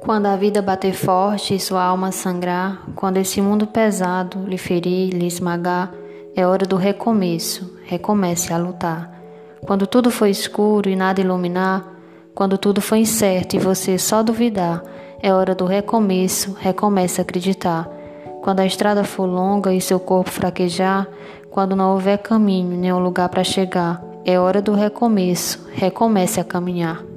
Quando a vida bater forte e sua alma sangrar, quando esse mundo pesado lhe ferir, lhe esmagar, é hora do recomeço, recomece a lutar. Quando tudo foi escuro e nada iluminar, quando tudo foi incerto e você só duvidar, é hora do recomeço, recomece a acreditar. Quando a estrada for longa e seu corpo fraquejar, quando não houver caminho nem um lugar para chegar, é hora do recomeço, recomece a caminhar.